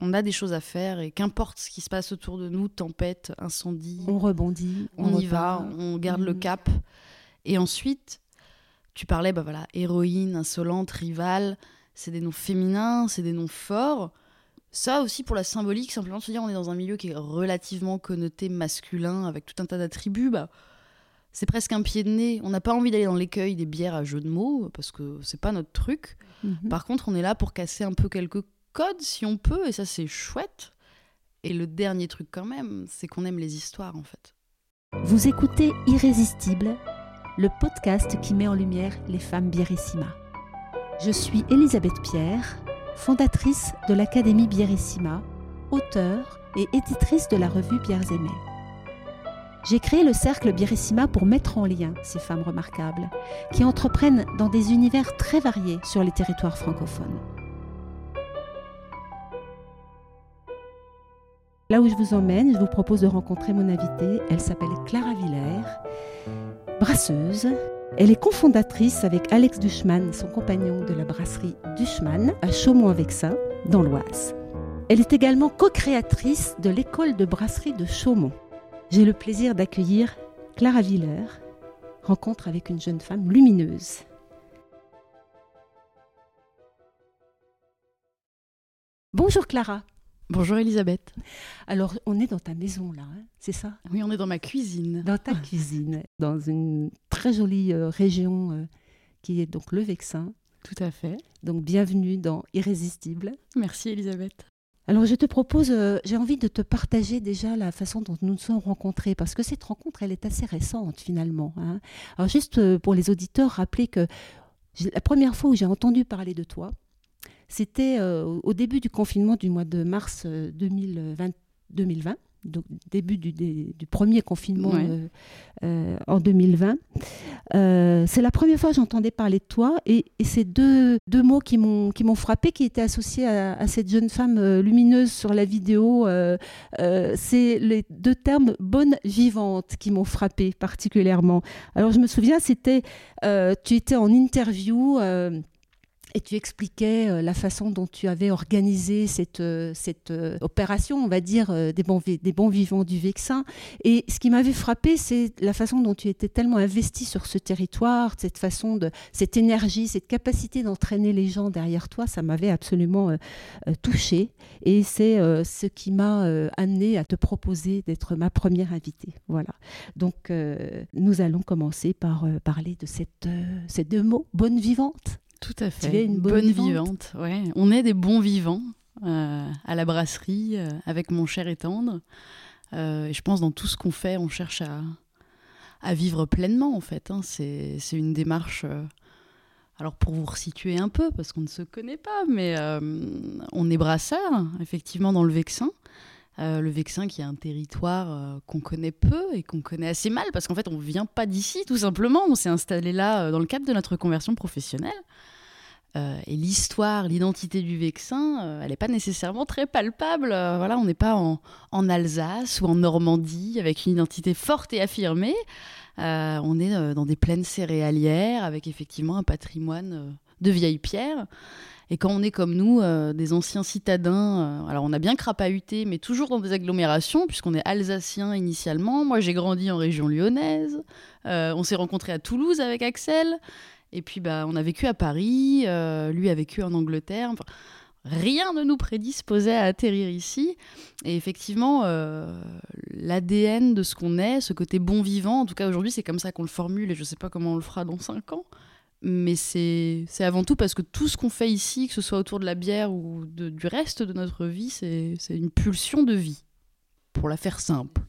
on a des choses à faire et qu'importe ce qui se passe autour de nous, tempête, incendie, On rebondit. on, y repart. va, on garde le Mhm. cap. Et ensuite, tu parlais, bah voilà, héroïne, insolente, rivale, c'est des noms féminins, c'est des noms forts. Ça aussi pour la symbolique, simplement de se dire on est dans un milieu qui est relativement connoté masculin avec tout un tas d'attributs, bah, c'est presque un pied de nez. On n'a pas envie d'aller dans l'écueil des bières à jeu de mots parce que c'est pas notre truc. Mhm. Par contre, on est là pour casser un peu quelques codes si on peut, et ça c'est chouette. Et le dernier truc quand même, c'est qu'on aime les histoires en fait. Vous écoutez Irrésistible, le podcast qui met en lumière les femmes Bierissima. Je suis Elisabeth Pierre, fondatrice de l'Académie Bierissima, auteure et éditrice de la revue Bières aimées. J'ai créé le cercle Bierissima pour mettre en lien ces femmes remarquables qui entreprennent dans des univers très variés sur les territoires francophones. Là où je vous emmène, je vous propose de rencontrer mon invitée. Elle s'appelle Clara Villers, brasseuse. Elle est cofondatrice avec Alex Duchman, son compagnon de la brasserie Duchman, à Chaumont-en-Vexin, dans l'Oise. Elle est également co-créatrice de l'école de brasserie de Chaumont. J'ai le plaisir d'accueillir Clara Villers, rencontre avec une jeune femme lumineuse. Bonjour Clara. Bonjour Elisabeth. Alors, on est dans ta maison là, hein, c'est ça? Oui, on est dans ma cuisine. Dans ta cuisine, dans une très jolie euh, région euh, qui est donc le Vexin. Tout à fait. Donc, bienvenue dans Irrésistible. Merci Elisabeth. Alors, je te propose, euh, j'ai envie de te partager déjà la façon dont nous nous sommes rencontrés, parce que cette rencontre, elle est assez récente finalement. hein. Alors, juste pour les auditeurs, rappeler que la première fois où j'ai entendu parler de toi, c'était euh, au- début du confinement du mois de mars euh, 2020, 2020 donc début du, des- du premier confinement Ouais. euh, euh, en 2020. Euh, c'est la première fois que j'entendais parler de toi et, et ces deux, deux mots qui m'ont qui m'ont frappé, qui étaient associés à, à cette jeune femme euh, lumineuse sur la vidéo, euh, euh, c'est les deux termes bonne vivante qui m'ont frappé particulièrement. Alors je me souviens, c'était euh, tu étais en interview. Et tu expliquais euh, la façon dont tu avais organisé cette, euh, cette euh, opération, on va dire, des, bons des bons vivants du Vexin. Et ce qui m'avait frappé, c'est la façon dont tu étais tellement investi sur ce territoire, cette façon de, cette énergie, cette capacité d'entraîner les gens derrière toi, ça m'avait absolument touchée. Et c'est ce qui m'a amené à te proposer d'être ma première invitée. Voilà. Donc, nous allons commencer par parler de ces deux mots, bonne vivante. Tout à fait. Tu es une bonne vivante. Ouais. On est des bons vivants euh, à la brasserie euh, avec mon cher et tendre. Euh, et je pense dans tout ce qu'on fait, on cherche à, à vivre pleinement en fait. hein. C'est une démarche. alors pour vous resituer un peu, parce qu'on ne se connaît pas, mais on est brasseur, effectivement, dans le Vexin. Euh, le Vexin qui est un territoire euh, qu'on connaît peu et qu'on connaît assez mal, parce qu'en fait on ne vient pas d'ici tout simplement, on s'est installé là euh, dans le cadre de notre conversion professionnelle. Et l'histoire, l'identité du Vexin, elle n'est pas nécessairement très palpable. On n'est pas en, Alsace ou en Normandie avec une identité forte et affirmée. On est dans des plaines céréalières avec effectivement un patrimoine de vieilles pierres. Et quand on est comme nous, euh, des anciens citadins, euh, alors on a bien crapahuté, mais toujours dans des agglomérations, puisqu'on est alsacien initialement. Moi, j'ai grandi en région lyonnaise. Euh, on s'est rencontrés à Toulouse avec Axel. Et puis, bah, on a vécu à Paris. lui a vécu en Angleterre. Rien ne nous prédisposait à atterrir ici. Et effectivement, l'ADN de ce qu'on est, ce côté bon vivant, en tout cas aujourd'hui, c'est comme ça qu'on le formule. Et je ne sais pas comment on le fera dans cinq ans. Mais c'est avant tout parce que tout ce qu'on fait ici, que ce soit autour de la bière ou de- du reste de notre vie, c'est une pulsion de vie, pour la faire simple.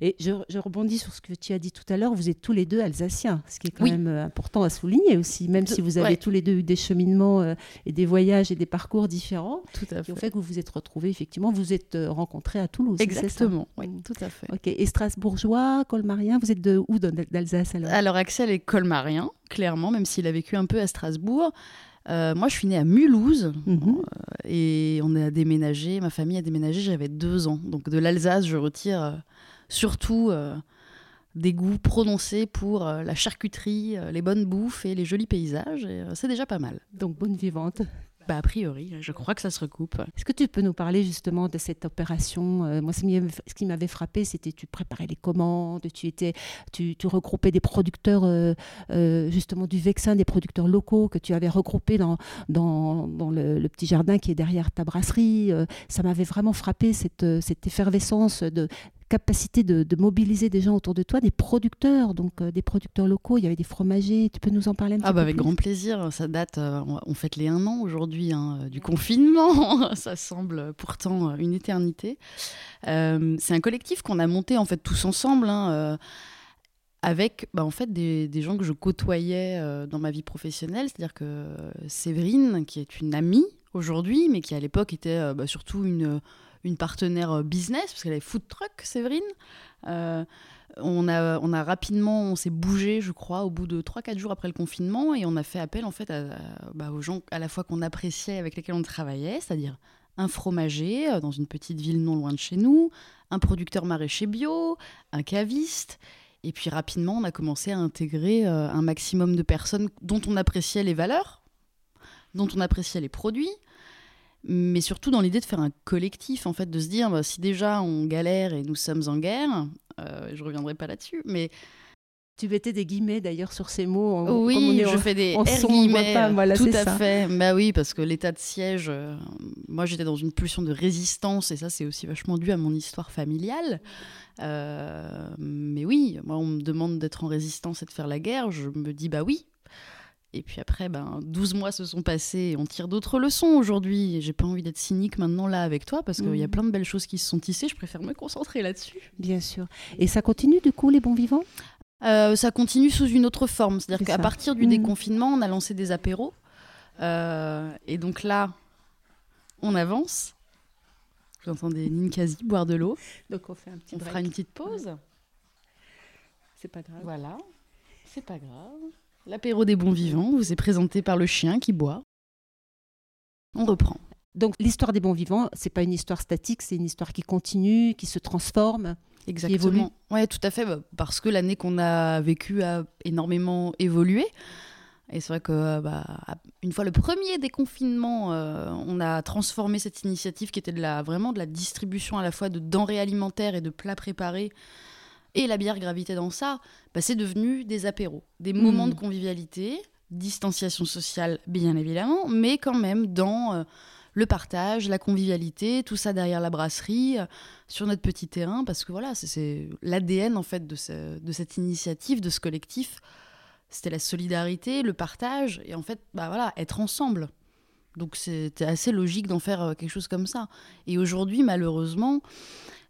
Et je, je rebondis sur ce que tu as dit tout à l'heure, vous êtes tous les deux alsaciens, ce qui est quand Oui. même euh, important à souligner aussi, même si vous avez Ouais. tous les deux eu des cheminements euh, et des voyages et des parcours différents, Tout à qui ont fait que vous vous êtes retrouvés, effectivement, vous êtes euh, rencontrés à Toulouse. ça? Exactement, oui, Mm. tout à fait. Ok, et Strasbourgeois, Colmarien, vous êtes de où d'Alsace alors? Alors Axel est colmarien, clairement, même s'il a vécu un peu à Strasbourg. Euh, moi, je suis née à Mulhouse Mhm. et on a déménagé, ma famille a déménagé, j'avais deux ans. Donc de l'Alsace, je retire surtout euh, des goûts prononcés pour euh, la charcuterie, euh, les bonnes bouffes et les jolis paysages. Et c'est déjà pas mal. Donc bonne vivante. bah, a priori, je crois que ça se recoupe. Est-ce que tu peux nous parler justement de cette opération euh, Moi, ce qui m'avait frappé, c'était tu préparais les commandes, tu étais, tu, regroupais des producteurs euh, euh, justement du Vexin, des producteurs locaux que tu avais regroupés dans, dans, le, petit jardin qui est derrière ta brasserie. ça m'avait vraiment frappé cette, cette effervescence de capacité de, mobiliser des gens autour de toi, des producteurs, donc euh, des producteurs locaux. Il y avait des fromagers. Tu peux nous en parler un petit ah bah peu Avec grand plaisir. Ça date, euh, on fête les un an aujourd'hui hein, du confinement. ça semble pourtant une éternité. Euh, c'est un collectif qu'on a monté en fait tous ensemble. Hein, avec bah, en fait des, des, gens que je côtoyais dans ma vie professionnelle, c'est-à-dire que Séverine, qui est une amie aujourd'hui, mais qui à l'époque était bah, surtout une, une partenaire euh, business, parce qu'elle avait food truck, Séverine. Euh, on, a, on a rapidement, on s'est bougé, je crois, au bout de 3-4 jours après le confinement, et on a fait appel en fait bah, aux gens à la fois qu'on appréciait, avec lesquels on travaillait, c'est-à-dire un fromager euh, dans une petite ville non loin de chez nous, un producteur maraîcher bio, un caviste. Et puis rapidement, on a commencé à intégrer un maximum de personnes dont on appréciait les valeurs, dont on appréciait les produits, mais surtout dans l'idée de faire un collectif, en fait, de se dire, bah, si déjà on galère et nous sommes en guerre, euh, je reviendrai pas là-dessus, mais... Tu mettais des guillemets d'ailleurs sur ces mots. oui, je fais des R guillemets. tout à fait. Bah oui, parce que l'état de siège, euh, moi j'étais dans une pulsion de résistance et ça c'est aussi vachement dû à mon histoire familiale. Euh, mais oui, moi on me demande d'être en résistance et de faire la guerre, je me dis bah oui, et puis après, ben, 12 mois se sont passés et on tire d'autres leçons aujourd'hui. J'ai pas envie d'être cynique maintenant là avec toi parce qu'il y a mhm. plein de belles choses qui se sont tissées. Je préfère me concentrer là-dessus. Bien sûr. Et ça continue du coup, les bons vivants? Euh, Ça continue sous une autre forme. C'est-à-dire qu'à partir du mhm. déconfinement, on a lancé des apéros. Euh, et donc là, on avance. Vous entendez Ninkasi boire de l'eau. Donc on fait un petit On fera une petite pause. C'est pas grave. Voilà. C'est pas grave. L'apéro des bons vivants vous est présenté par le chien qui boit. On reprend. Donc l'histoire des bons vivants, c'est pas une histoire statique, c'est une histoire qui continue, qui se transforme, Exactement. qui évolue. Ouais, tout à fait, bah, parce que l'année qu'on a vécue a énormément évolué. Et c'est vrai que bah, une fois le premier déconfinement, euh, on a transformé cette initiative qui était de la, vraiment de la distribution à la fois de denrées alimentaires et de plats préparés et la bière gravité dans ça, bah, c'est devenu des apéros, des moments hmm. de convivialité, distanciation sociale bien évidemment, mais quand même dans euh, le partage, la convivialité, tout ça derrière la brasserie, euh, sur notre petit terrain, parce que voilà, c'est l'ADN en fait de, de cette initiative, de ce collectif. C'était la solidarité, le partage, et en fait, bah voilà, être ensemble. Donc c'était assez logique d'en faire euh, quelque chose comme ça. Et aujourd'hui, malheureusement,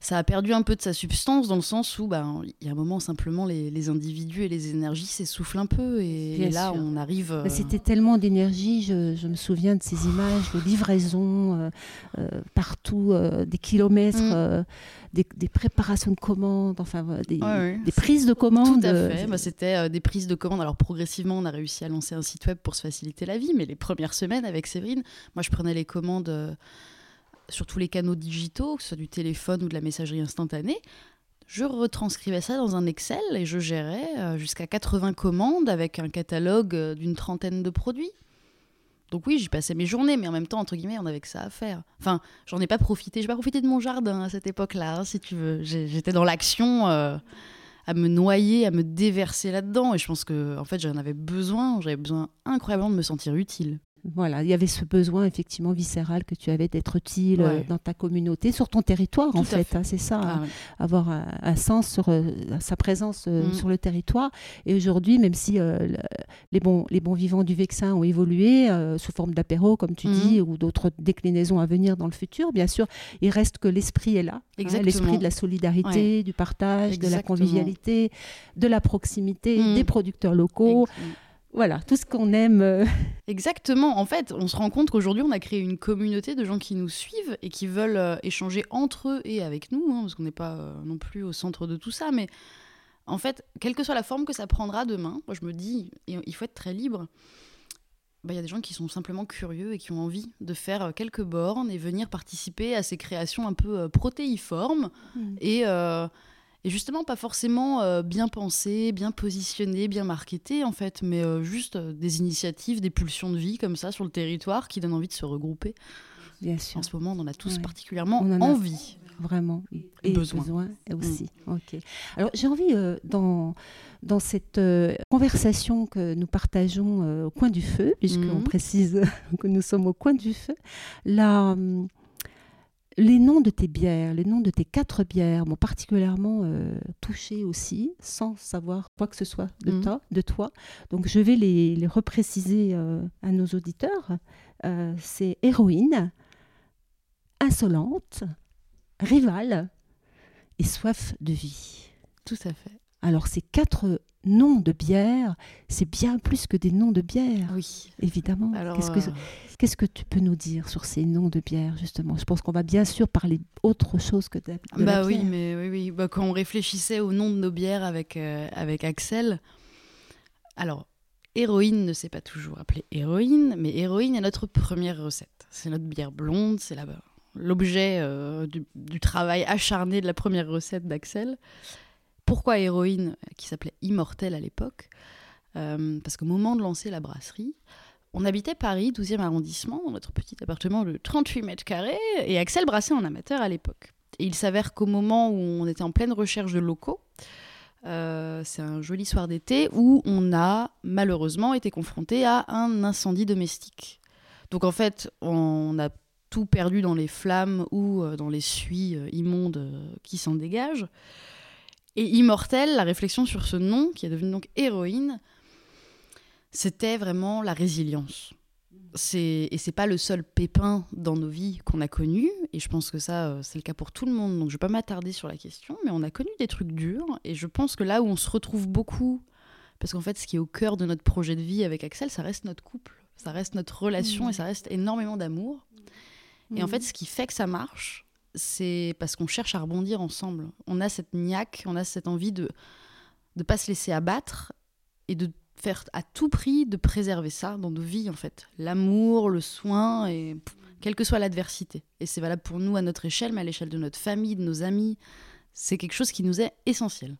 ça a perdu un peu de sa substance dans le sens où ben, il y a un moment simplement les, individus et les énergies s'essoufflent un peu et, là on arrive. Euh, c'était tellement d'énergie, je, me souviens de ces images de livraison euh, euh, partout, des kilomètres. Mm. Des, préparations de commandes, enfin des, prises de commandes. Tout à fait. Bah, c'était des prises de commandes. Alors progressivement, on a réussi à lancer un site web pour se faciliter la vie, mais les premières semaines avec Séverine, moi je prenais les commandes sur tous les canaux digitaux, que ce soit du téléphone ou de la messagerie instantanée, je retranscrivais ça dans un Excel et je gérais euh, jusqu'à 80 commandes avec un catalogue euh, d'une trentaine de produits. Donc oui, j'y passais mes journées, mais en même temps, entre guillemets, on avait que ça à faire. Enfin, j'en ai pas profité. J'ai pas profité de mon jardin à cette époque-là, hein, si tu veux. J'étais dans l'action, euh, à me noyer, à me déverser là-dedans. Et je pense que, en fait, j'en avais besoin. J'avais besoin incroyablement de me sentir utile. Voilà, il y avait ce besoin effectivement viscéral que tu avais d'être utile euh, dans ta communauté, sur ton territoire en fait, hein, c'est ça, ah avoir un, sens sur euh, sa présence euh, mm. sur le territoire. Et aujourd'hui, même si les, bons, les bons vivants du Vexin ont évolué sous forme d'apéro, comme tu mm. dis, ou d'autres déclinaisons à venir dans le futur, bien sûr, il reste que l'esprit est là, hein, l'esprit de la solidarité, du partage, de la convivialité, de la proximité, mm. des producteurs locaux. Voilà, tout ce qu'on aime. Euh. Exactement. En fait, on se rend compte qu'aujourd'hui, on a créé une communauté de gens qui nous suivent et qui veulent euh, échanger entre eux et avec nous, hein, parce qu'on n'est pas euh, non plus au centre de tout ça. Mais en fait, quelle que soit la forme que ça prendra demain, moi je me dis, il faut être très libre. Bah, il y a des gens qui sont simplement curieux et qui ont envie de faire quelques bornes et venir participer à ces créations un peu protéiformes mmh. et Et justement, pas forcément euh, bien pensé, bien positionné, bien marketé, en fait, mais euh, juste euh, des initiatives, des pulsions de vie comme ça sur le territoire qui donnent envie de se regrouper. Bien sûr. En ce moment, on en a tous Ouais. particulièrement On en a envie. Vraiment. Et Besoin. besoin, aussi. Ok. Alors j'ai envie, euh, dans, dans cette euh, conversation que nous partageons euh, au coin du feu, puisqu'on Mhm. précise que nous sommes au coin du feu, la, hum, les noms de tes bières, les noms de tes quatre bières m'ont particulièrement euh, touché aussi, sans savoir quoi que ce soit de, Mhm. toi, de toi. Donc je vais les, les repréciser euh, à nos auditeurs. Euh, C'est héroïne, insolente, rivale et soif de vie. Tout à fait. Alors ces quatre noms de bières, c'est bien plus que des noms de bières, Oui. évidemment. Alors, Qu'est-ce que, euh, qu'est-ce que tu peux nous dire sur ces noms de bières, justement? Je pense qu'on va bien sûr parler autre chose que de, de bah la oui, bière. mais oui, oui. Bah, quand on réfléchissait au nom de nos bières avec, euh, avec Axel, alors, héroïne ne s'est pas toujours appelée héroïne, mais héroïne est notre première recette. C'est notre bière blonde, c'est l'objet euh, du, du travail acharné de la première recette d'Axel. Pourquoi héroïne, qui s'appelait immortelle à l'époque Euh, Parce qu'au moment de lancer la brasserie, on habitait Paris, 12e arrondissement, dans notre petit appartement de 38 mètres carrés, et Axel brassait en amateur à l'époque. Et il s'avère qu'au moment où on était en pleine recherche de locaux, euh, c'est un joli soir d'été où on a malheureusement été confronté à un incendie domestique. Donc en fait, on a tout perdu dans les flammes ou euh, dans les suies immondes qui s'en dégagent. Et Immortel, la réflexion sur ce nom, qui est devenu donc héroïne, c'était vraiment la résilience. C'est et c'est pas le seul pépin dans nos vies qu'on a connu et je pense que ça euh, c'est le cas pour tout le monde donc je vais pas m'attarder sur la question mais on a connu des trucs durs et je pense que là où on se retrouve beaucoup parce qu'en fait ce qui est au cœur de notre projet de vie avec Axel ça reste notre couple ça reste notre relation Mhm. et ça reste énormément d'amour et en fait ce qui fait que ça marche c'est parce qu'on cherche à rebondir ensemble. On a cette niaque on a cette envie de de pas se laisser abattre et de faire à tout prix de préserver ça dans nos vies en fait. L'amour le soin et quelle que soit l'adversité. Et c'est valable pour nous à notre échelle mais à l'échelle de notre famille de nos amis. C'est quelque chose qui nous est essentiel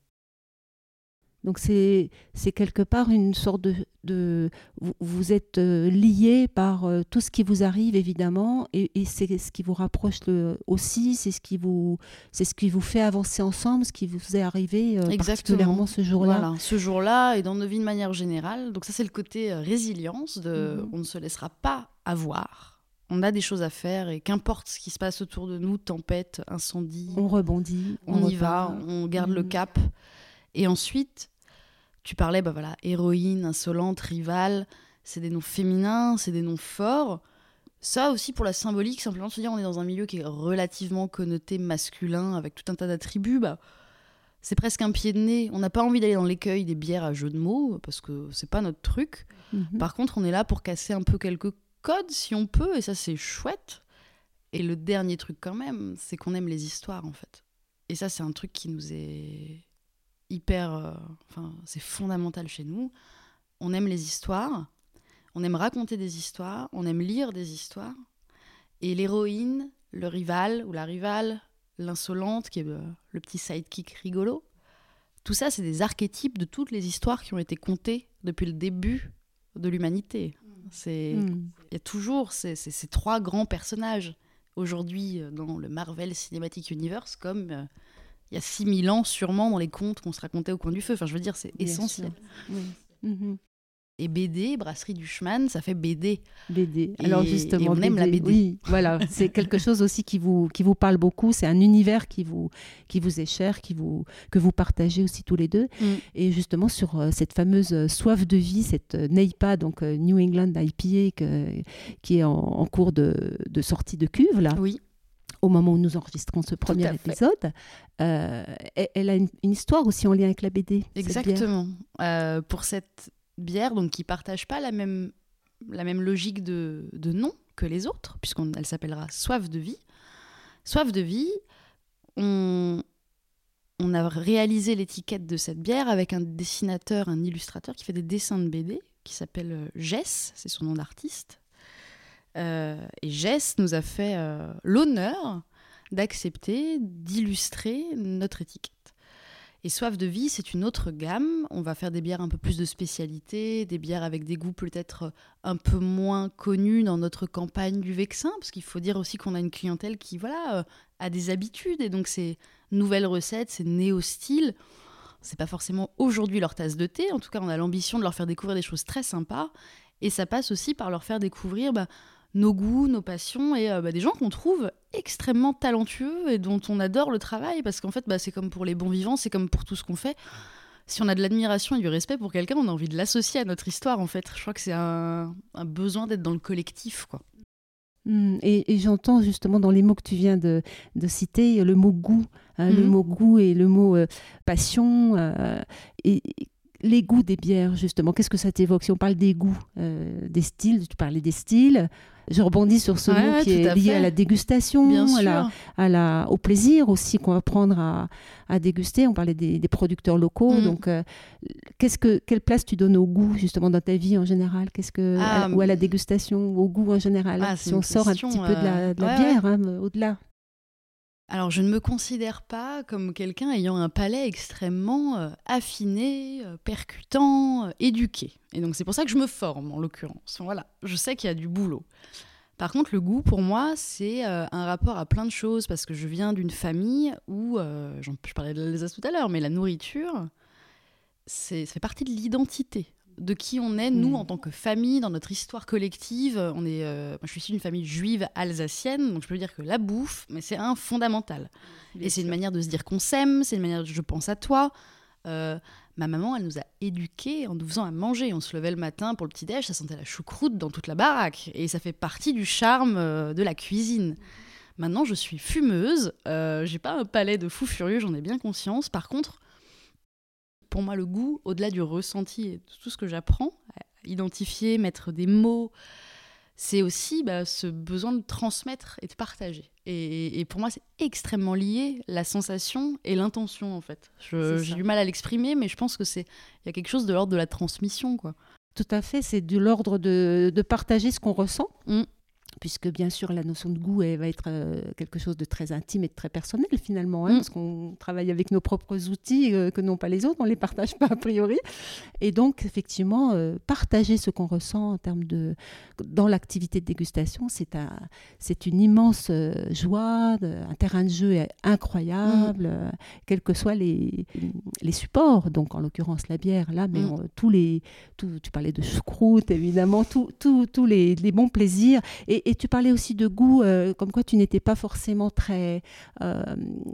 Donc c'est, c'est quelque part une sorte de... de vous, vous êtes euh, liés par euh, tout ce qui vous arrive, évidemment, et, et c'est ce qui vous rapproche le- aussi, c'est ce, qui vous, c'est ce qui vous fait avancer ensemble, ce qui vous est arrivé euh, particulièrement ce jour-là. Voilà, ce jour-là et dans nos vies de manière générale. Donc ça, c'est le côté résilience de Mhm. on ne se laissera pas avoir. On a des choses à faire et qu'importe ce qui se passe autour de nous, tempête, incendie, On rebondit, on, y repart. va, on garde le Mhm. cap. Et ensuite, tu parlais, bah voilà, héroïne, insolente, rivale, c'est des noms féminins, c'est des noms forts. Ça aussi pour la symbolique, simplement se dire on est dans un milieu qui est relativement connoté masculin avec tout un tas d'attributs, bah, c'est presque un pied de nez. On n'a pas envie d'aller dans l'écueil des bières à jeu de mots parce que c'est pas notre truc. Mhm. Par contre, on est là pour casser un peu quelques codes si on peut, et ça c'est chouette. Et le dernier truc quand même, c'est qu'on aime les histoires en fait. Et ça c'est un truc qui nous est hyper... euh, Enfin, c'est fondamental chez nous. On aime les histoires, on aime raconter des histoires, on aime lire des histoires. Et l'héroïne, le rival ou la rivale, l'insolente, qui est le, le petit sidekick rigolo, tout ça c'est des archétypes de toutes les histoires qui ont été contées depuis le début de l'humanité. C'est Mhm. il y a toujours ces, ces- ces trois grands personnages aujourd'hui euh, dans le Marvel Cinematic Universe comme euh, il y a 6000 ans sûrement dans les contes qu'on se racontait au coin du feu. Enfin, je veux dire, c'est essentiel. Oui. Mhm. Et BD, Brasserie du Chemin, ça fait BD. BD. Et- Alors et justement, on aime la BD. Oui, voilà, c'est quelque chose aussi qui vous qui vous parle beaucoup. C'est un univers qui vous qui vous est cher, qui vous que vous partagez aussi tous les deux. Mm. Et justement sur euh, cette fameuse euh, soif de vie, cette euh, NEIPA, donc euh, New England IPA, que- qui est en, en cours de, de sortie de cuve là, Oui, au moment où nous enregistrons ce premier épisode. Euh, elle, a une, une histoire aussi en lien avec la BD. cette exactement. Euh, pour cette bière, donc qui partage pas la même, la même logique de, de nom que les autres, puisqu'elle s'appellera Soif de vie. Soif de vie, on, on a réalisé l'étiquette de cette bière avec un dessinateur, un illustrateur qui fait des dessins de BD, qui s'appelle euh, Jess, c'est son nom d'artiste. Euh, et Jess nous a fait euh, l'honneur d'accepter, d'illustrer notre étiquette. Et Soif de vie, c'est une autre gamme. On va faire des bières un peu plus de spécialité, des bières avec des goûts peut-être un peu moins connus dans notre campagne du Vexin, parce qu'il faut dire aussi qu'on a une clientèle qui voilà euh, a des habitudes et donc ces nouvelles recettes, ces néo-styles, c'est pas forcément aujourd'hui leur tasse de thé. En tout cas, on a l'ambition de leur faire découvrir des choses très sympas et ça passe aussi par leur faire découvrir bah, nos goûts, nos passions et euh, bah, des gens qu'on trouve extrêmement talentueux et dont on adore le travail parce qu'en fait bah, c'est comme pour les bons vivants, c'est comme pour tout ce qu'on fait. Si on a de l'admiration et du respect pour quelqu'un, on a envie de l'associer à notre histoire en fait. Je crois que c'est un, besoin d'être dans le collectif quoi. Mmh, et, j'entends justement dans les mots que tu viens de, citer le mot goût, hein, le mmh. mot goût et le mot euh, passion. Euh, et, les goûts des bières, justement, qu'est-ce que ça t'évoque? Si on parle des goûts, euh, des styles, tu parlais des styles, je rebondis sur ce mot qui est lié à la dégustation, à la, au plaisir aussi qu'on va prendre à, déguster. On parlait des, producteurs locaux. Mm. Donc, euh, qu'est-ce que, quelle place tu donnes au goût, justement, dans ta vie en général? Qu'est-ce que, ah, Ou à la dégustation, au goût en général ah, Si on sort un petit peu de la, euh, bière, hein, au-delà? Alors, je ne me considère pas comme quelqu'un ayant un palais extrêmement euh, affiné, euh, percutant, euh, éduqué. Et donc, c'est pour ça que je me forme, en l'occurrence. Voilà, je sais qu'il y a du boulot. Par contre, le goût, pour moi, c'est un rapport à plein de choses, parce que je viens d'une famille où, je parlais de l'Alsace tout à l'heure, mais la nourriture, ça fait partie de l'identité de qui on est, nous, mm. en tant que famille, dans notre histoire collective. On est, euh, je suis issue d'une famille juive alsacienne, donc je peux dire que la bouffe, mais c'est un fondamental. et c'est une manière de se dire qu'on s'aime, c'est une manière de je pense à toi. Euh, ma maman, elle nous a éduqués en nous faisant à manger. On se levait le matin pour le petit-déj, ça sentait la choucroute dans toute la baraque. Et ça fait partie du charme euh, de la cuisine. Maintenant, je suis fumeuse. j'ai pas un palais de fou furieux, j'en ai bien conscience. Par contre, pour moi, le goût, au-delà du ressenti et de tout ce que j'apprends, identifier, mettre des mots, c'est aussi bah, ce besoin de transmettre et de partager. Et, pour moi, c'est extrêmement lié la sensation et l'intention, en fait. J'ai du mal à l'exprimer, mais je pense que c'est il y a quelque chose de l'ordre de la transmission, quoi. Tout à fait, c'est de l'ordre de, de, partager ce qu'on ressent. Mmh puisque bien sûr la notion de goût elle va être euh, quelque chose de très intime et de très personnel finalement, hein, mm. parce qu'on travaille avec nos propres outils euh, que n'ont pas les autres, on ne les partage pas a priori. Et donc effectivement, euh, partager ce qu'on ressent en termes de dans l'activité de dégustation, c'est un, c'est une immense joie, un terrain de jeu incroyable, mm. quels que soient les, les supports. Donc en l'occurrence la bière là, mais mm. tous les, tout, tu parlais de choucroute évidemment, tous les, les bons plaisirs et et, tu parlais aussi de goût, euh, comme quoi tu n'étais pas forcément très, euh,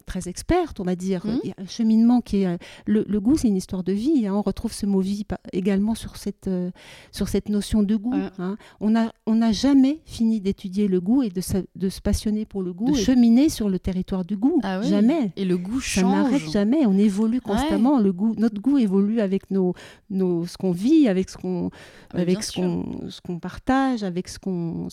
très experte, on va dire. Mmh. Il y a un cheminement qui est... Le, goût, c'est une histoire de vie. Hein. On retrouve ce mot vie également sur cette, euh, sur cette notion de goût. Hein. On n'a on a jamais fini d'étudier le goût et de se, de se, passionner pour le goût, de cheminer sur le territoire du goût. Ah jamais. Et le goût change. Ça n'arrête jamais. On évolue constamment. Le goût, notre goût évolue avec nos, nos, ce qu'on vit, avec ce qu'on ah, avec ce qu'on ce qu'on partage, avec ce qu'on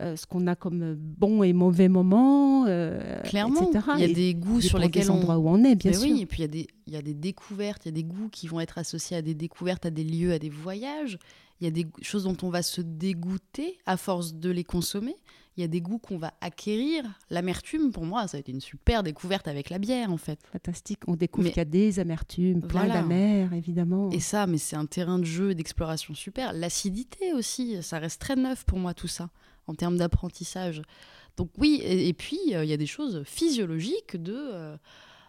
euh, ce qu'on a comme bon et mauvais moments, euh, Clairement, il y a des goûts sur lesquels on... où on est, bien sûr. Oui, et puis il y, a des, il y a des découvertes, il y a des goûts qui vont être associés à des découvertes, à des lieux, à des voyages. Il y a des choses dont on va se dégoûter à force de les consommer. Il y a des goûts qu'on va acquérir. L'amertume, pour moi, ça a été une super découverte avec la bière, en fait. Fantastique. On découvre qu'il y a des amertumes, plein d'amers, évidemment. Et ça, mais c'est un terrain de jeu et d'exploration super. L'acidité aussi, ça reste très neuf pour moi, tout ça, en termes d'apprentissage. Donc oui, et, puis, euh, il y a des choses physiologiques de... Euh,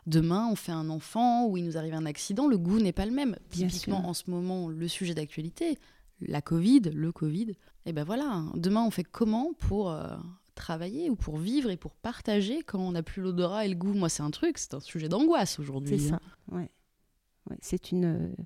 demain, on fait un enfant ou il nous arrive un accident, le goût n'est pas le même. Typiquement, en ce moment, le sujet d'actualité, la Covid, le Covid, et ben voilà, demain on fait comment pour euh, travailler ou pour vivre et pour partager quand on n'a plus l'odorat et le goût? Moi c'est un truc, c'est un sujet d'angoisse aujourd'hui. C'est ça, ouais. c'est une... Euh,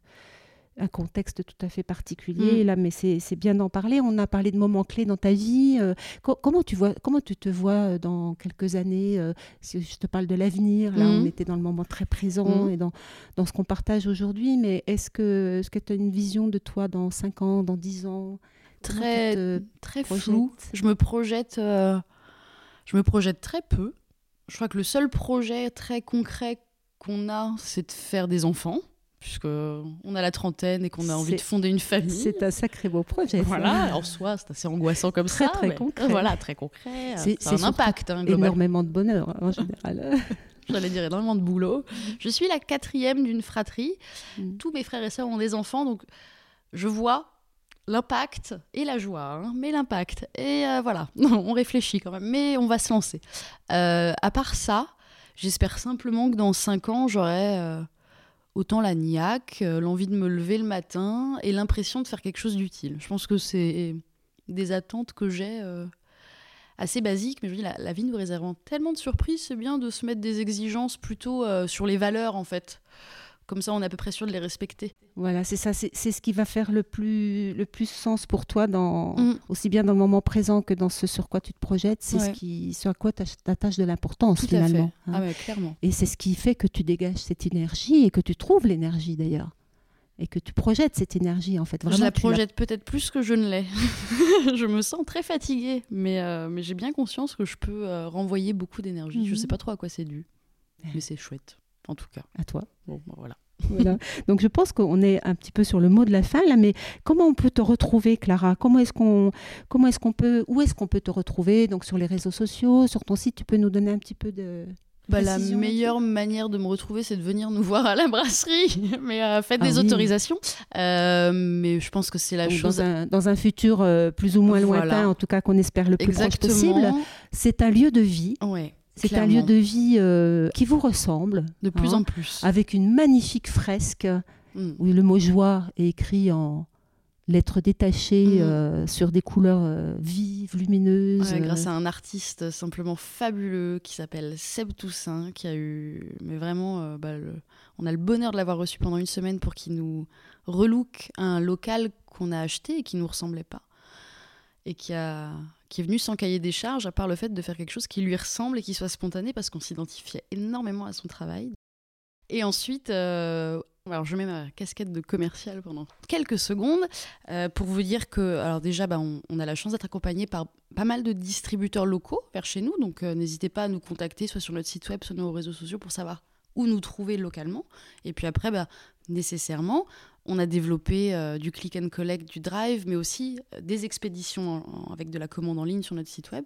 un contexte tout à fait particulier mm. là, mais c'est bien d'en parler. On a parlé de moments clés dans ta vie. Euh, comment tu vois, comment tu te vois dans quelques années Si je te parle de l'avenir, là, on mm. était dans le moment très présent mm. et dans, dans ce qu'on partage aujourd'hui. Mais est-ce que est-ce que tu as une vision de toi dans 5 ans, dans 10 ans? Très, très flou. Je me projette, euh, je me projette très peu. Je crois que le seul projet très concret qu'on a, c'est de faire des enfants, puisque on a la trentaine et qu'on a envie de fonder une famille. C'est un sacré beau projet. Voilà, en soi, c'est assez angoissant comme très, ça. Très concret. Voilà, très concret. C'est un impact. Hein, énormément de bonheur en général. j'allais dire énormément de boulot. Je suis la quatrième d'une fratrie. Mm. Tous mes frères et sœurs ont des enfants, donc je vois l'impact et la joie, hein, mais l'impact. Et euh, voilà, on réfléchit quand même, mais on va se lancer. Euh, à part ça, j'espère simplement que dans cinq ans, j'aurai euh, autant la niaque, l'envie de me lever le matin et l'impression de faire quelque chose d'utile. Je pense que c'est des attentes que j'ai assez basiques, mais je la, vie nous réservant tellement de surprises, c'est bien de se mettre des exigences plutôt sur les valeurs, en fait. Comme ça, on est à peu près sûr de les respecter. Voilà, c'est ça, c'est ce qui va faire le plus, le plus sens pour toi, dans, Mm. aussi bien dans le moment présent que dans ce sur quoi tu te projettes. C'est ce, qui, à quoi tu attaches de l'importance finalement. hein. Ah ouais, clairement. Et c'est ce qui fait que tu dégages cette énergie et que tu trouves l'énergie d'ailleurs. Et que tu projettes cette énergie en fait. Vraiment, je la projette peut-être plus que je ne l'ai. je me sens très fatiguée, mais, euh, mais j'ai bien conscience que je peux euh, renvoyer beaucoup d'énergie. Je Mhm. sais pas trop à quoi c'est dû, mais c'est chouette, en tout cas. à toi. Bon, bah, voilà. Voilà. Donc je pense qu'on est un petit peu sur le mot de la fin là, mais comment on peut te retrouver, Clara? Comment est-ce qu'on, comment est-ce qu'on peut, où est-ce qu'on peut te retrouver? Donc sur les réseaux sociaux, sur ton site, tu peux nous donner un petit peu de. Bah, la meilleure manière de me retrouver, c'est de venir nous voir à la brasserie. mais euh, faites Ah des oui. autorisations. Euh, mais je pense que c'est la Donc, chose. dans, un, dans un futur euh, plus ou moins Voilà. lointain, en tout cas qu'on espère le plus proche possible. Exactement. C'est un lieu de vie. Ouais. C'est un lieu de vie euh, qui vous ressemble, De plus hein, en plus. avec une magnifique fresque Mm. où le mot joie est écrit en lettres détachées Mhm. euh, sur des couleurs euh, vives, lumineuses. Ouais, grâce à un artiste simplement fabuleux qui s'appelle Seb Toussaint, qui a eu. Mais vraiment, bah, le- on a le bonheur de l'avoir reçu pendant une semaine pour qu'il nous relook un local qu'on a acheté et qui nous ressemblait pas. Et qui, a... qui est venu sans cahier des charges, à part le fait de faire quelque chose qui lui ressemble et qui soit spontané, parce qu'on s'identifiait énormément à son travail. Et ensuite, euh, alors je mets ma casquette de commercial pendant quelques secondes euh, pour vous dire que, alors déjà, bah, on, a la chance d'être accompagné par pas mal de distributeurs locaux vers chez nous, donc euh, n'hésitez pas à nous contacter, soit sur notre site web, soit nos réseaux sociaux pour savoir où nous trouver localement. Et puis après, bah, nécessairement, on a développé euh, du click and collect, du drive, mais aussi euh, des expéditions en- en- avec de la commande en ligne sur notre site web.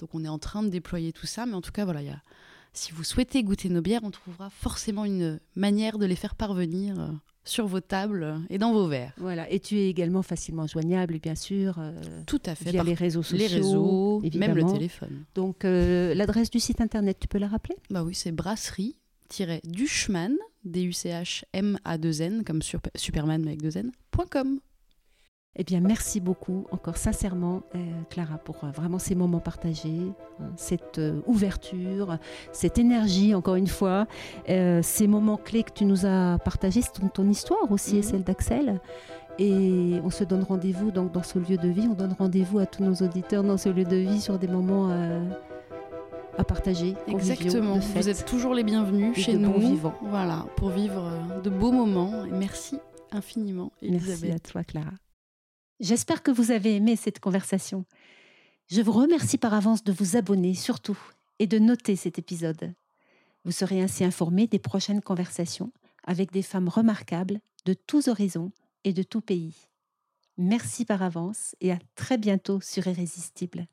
Donc on est en train de déployer tout ça, mais en tout cas, voilà, il y a si vous souhaitez goûter nos bières, on trouvera forcément une manière de les faire parvenir euh, sur vos tables et dans vos verres. Voilà. Et tu es également facilement joignable, bien sûr, euh, Tout à fait. via les réseaux sociaux. les réseaux, même le téléphone. Donc euh, l'adresse du site internet, tu peux la rappeler? Bah oui, c'est brasserie-duchman, D-U-C-H-M-A-2-N, comme sur- Superman mais avec deux N, point .com. Eh bien, merci beaucoup, encore sincèrement, euh, Clara, pour euh, vraiment ces moments partagés, hein, cette euh, ouverture, cette énergie, encore une fois, ces moments clés que tu nous as partagés, c'est ton, ton histoire aussi et Mhm. celle d'Axel. Et on se donne rendez-vous donc dans ce lieu de vie, on donne rendez-vous à tous nos auditeurs dans ce lieu de vie sur des moments à partager. Exactement. de Vous êtes toujours les bienvenus Et chez de nous. vivants. Voilà, pour vivre euh, de beaux moments. Merci infiniment, Merci Elisabeth. à toi, Clara. J'espère que vous avez aimé cette conversation. Je vous remercie par avance de vous abonner surtout et de noter cet épisode. Vous serez ainsi informé des prochaines conversations avec des femmes remarquables de tous horizons et de tout pays. Merci par avance et à très bientôt sur Irrésistible.